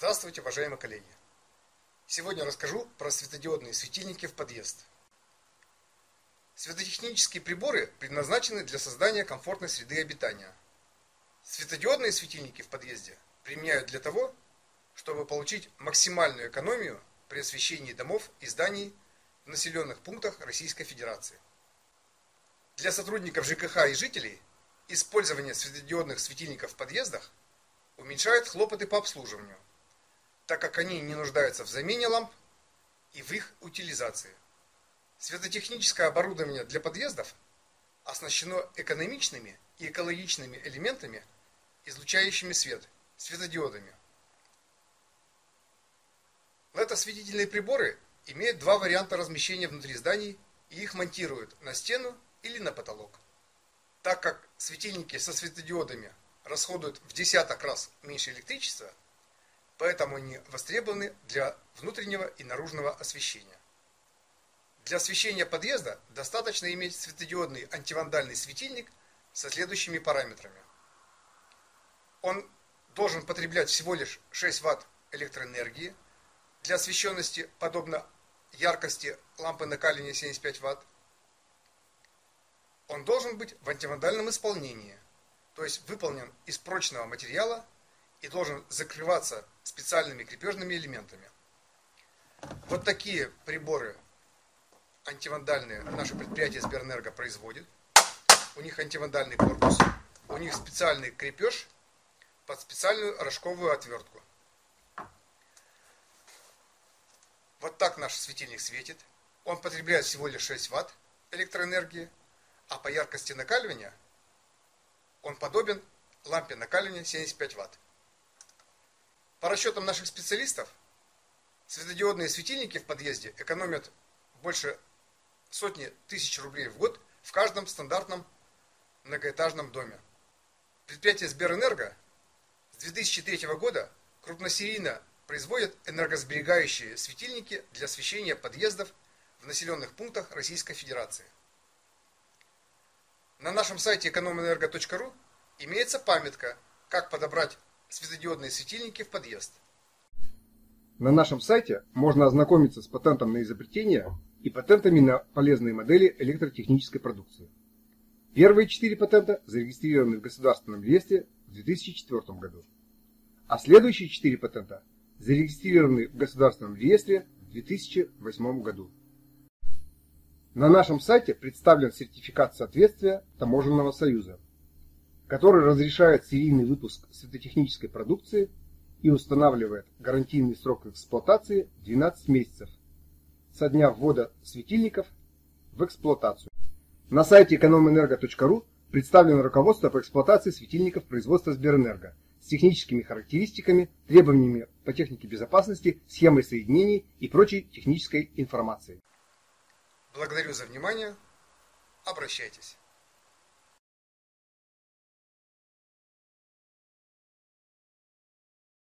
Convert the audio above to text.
Здравствуйте, уважаемые коллеги! Сегодня расскажу про светодиодные светильники в подъезд. Светотехнические приборы предназначены для создания комфортной среды обитания. Светодиодные светильники в подъезде применяют для того, чтобы получить максимальную экономию при освещении домов и зданий в населенных пунктах Российской Федерации. Для сотрудников ЖКХ и жителей использование светодиодных светильников в подъездах уменьшает хлопоты по обслуживанию – так как они не нуждаются в замене ламп и в их утилизации. Светотехническое оборудование для подъездов оснащено экономичными и экологичными элементами, излучающими свет, светодиодами. LED-осветительные приборы имеют два варианта размещения внутри зданий и их монтируют на стену или на потолок. Так как светильники со светодиодами расходуют в десяток раз меньше электричества, поэтому они востребованы для внутреннего и наружного освещения. Для освещения подъезда достаточно иметь светодиодный антивандальный светильник со следующими параметрами. Он должен потреблять всего лишь 6 Вт электроэнергии. Для освещенности, подобно яркости лампы накаливания 75 Вт. Он должен быть в антивандальном исполнении, то есть выполнен из прочного материала и должен закрываться специальными крепежными элементами. Вот такие приборы антивандальные наше предприятие Сберэнерго производит. У них антивандальный корпус, у них специальный крепеж под специальную рожковую отвертку. Вот так наш светильник светит. Он потребляет всего лишь 6 Вт электроэнергии, а по яркости накаливания он подобен лампе накаливания 75 Вт. По расчетам наших специалистов, светодиодные светильники в подъезде экономят больше сотни тысяч рублей в год в каждом стандартном многоэтажном доме. Предприятие Сберэнерго с 2003 года крупносерийно производит энергосберегающие светильники для освещения подъездов в населенных пунктах Российской Федерации. На нашем сайте экономэнерго.ру имеется памятка, как подобрать светодиодные светильники в подъезд. На нашем сайте можно ознакомиться с патентом на изобретение и патентами на полезные модели электротехнической продукции. Первые четыре патента зарегистрированы в Государственном реестре в 2004 году, а следующие четыре патента зарегистрированы в Государственном реестре в 2008 году. На нашем сайте представлен сертификат соответствия Таможенного союза – который разрешает серийный выпуск светотехнической продукции и устанавливает гарантийный срок эксплуатации 12 месяцев со дня ввода светильников в эксплуатацию. На сайте экономэнерго.ру представлено руководство по эксплуатации светильников производства Сберэнерго с техническими характеристиками, требованиями по технике безопасности, схемой соединений и прочей технической информацией. Благодарю за внимание. Обращайтесь.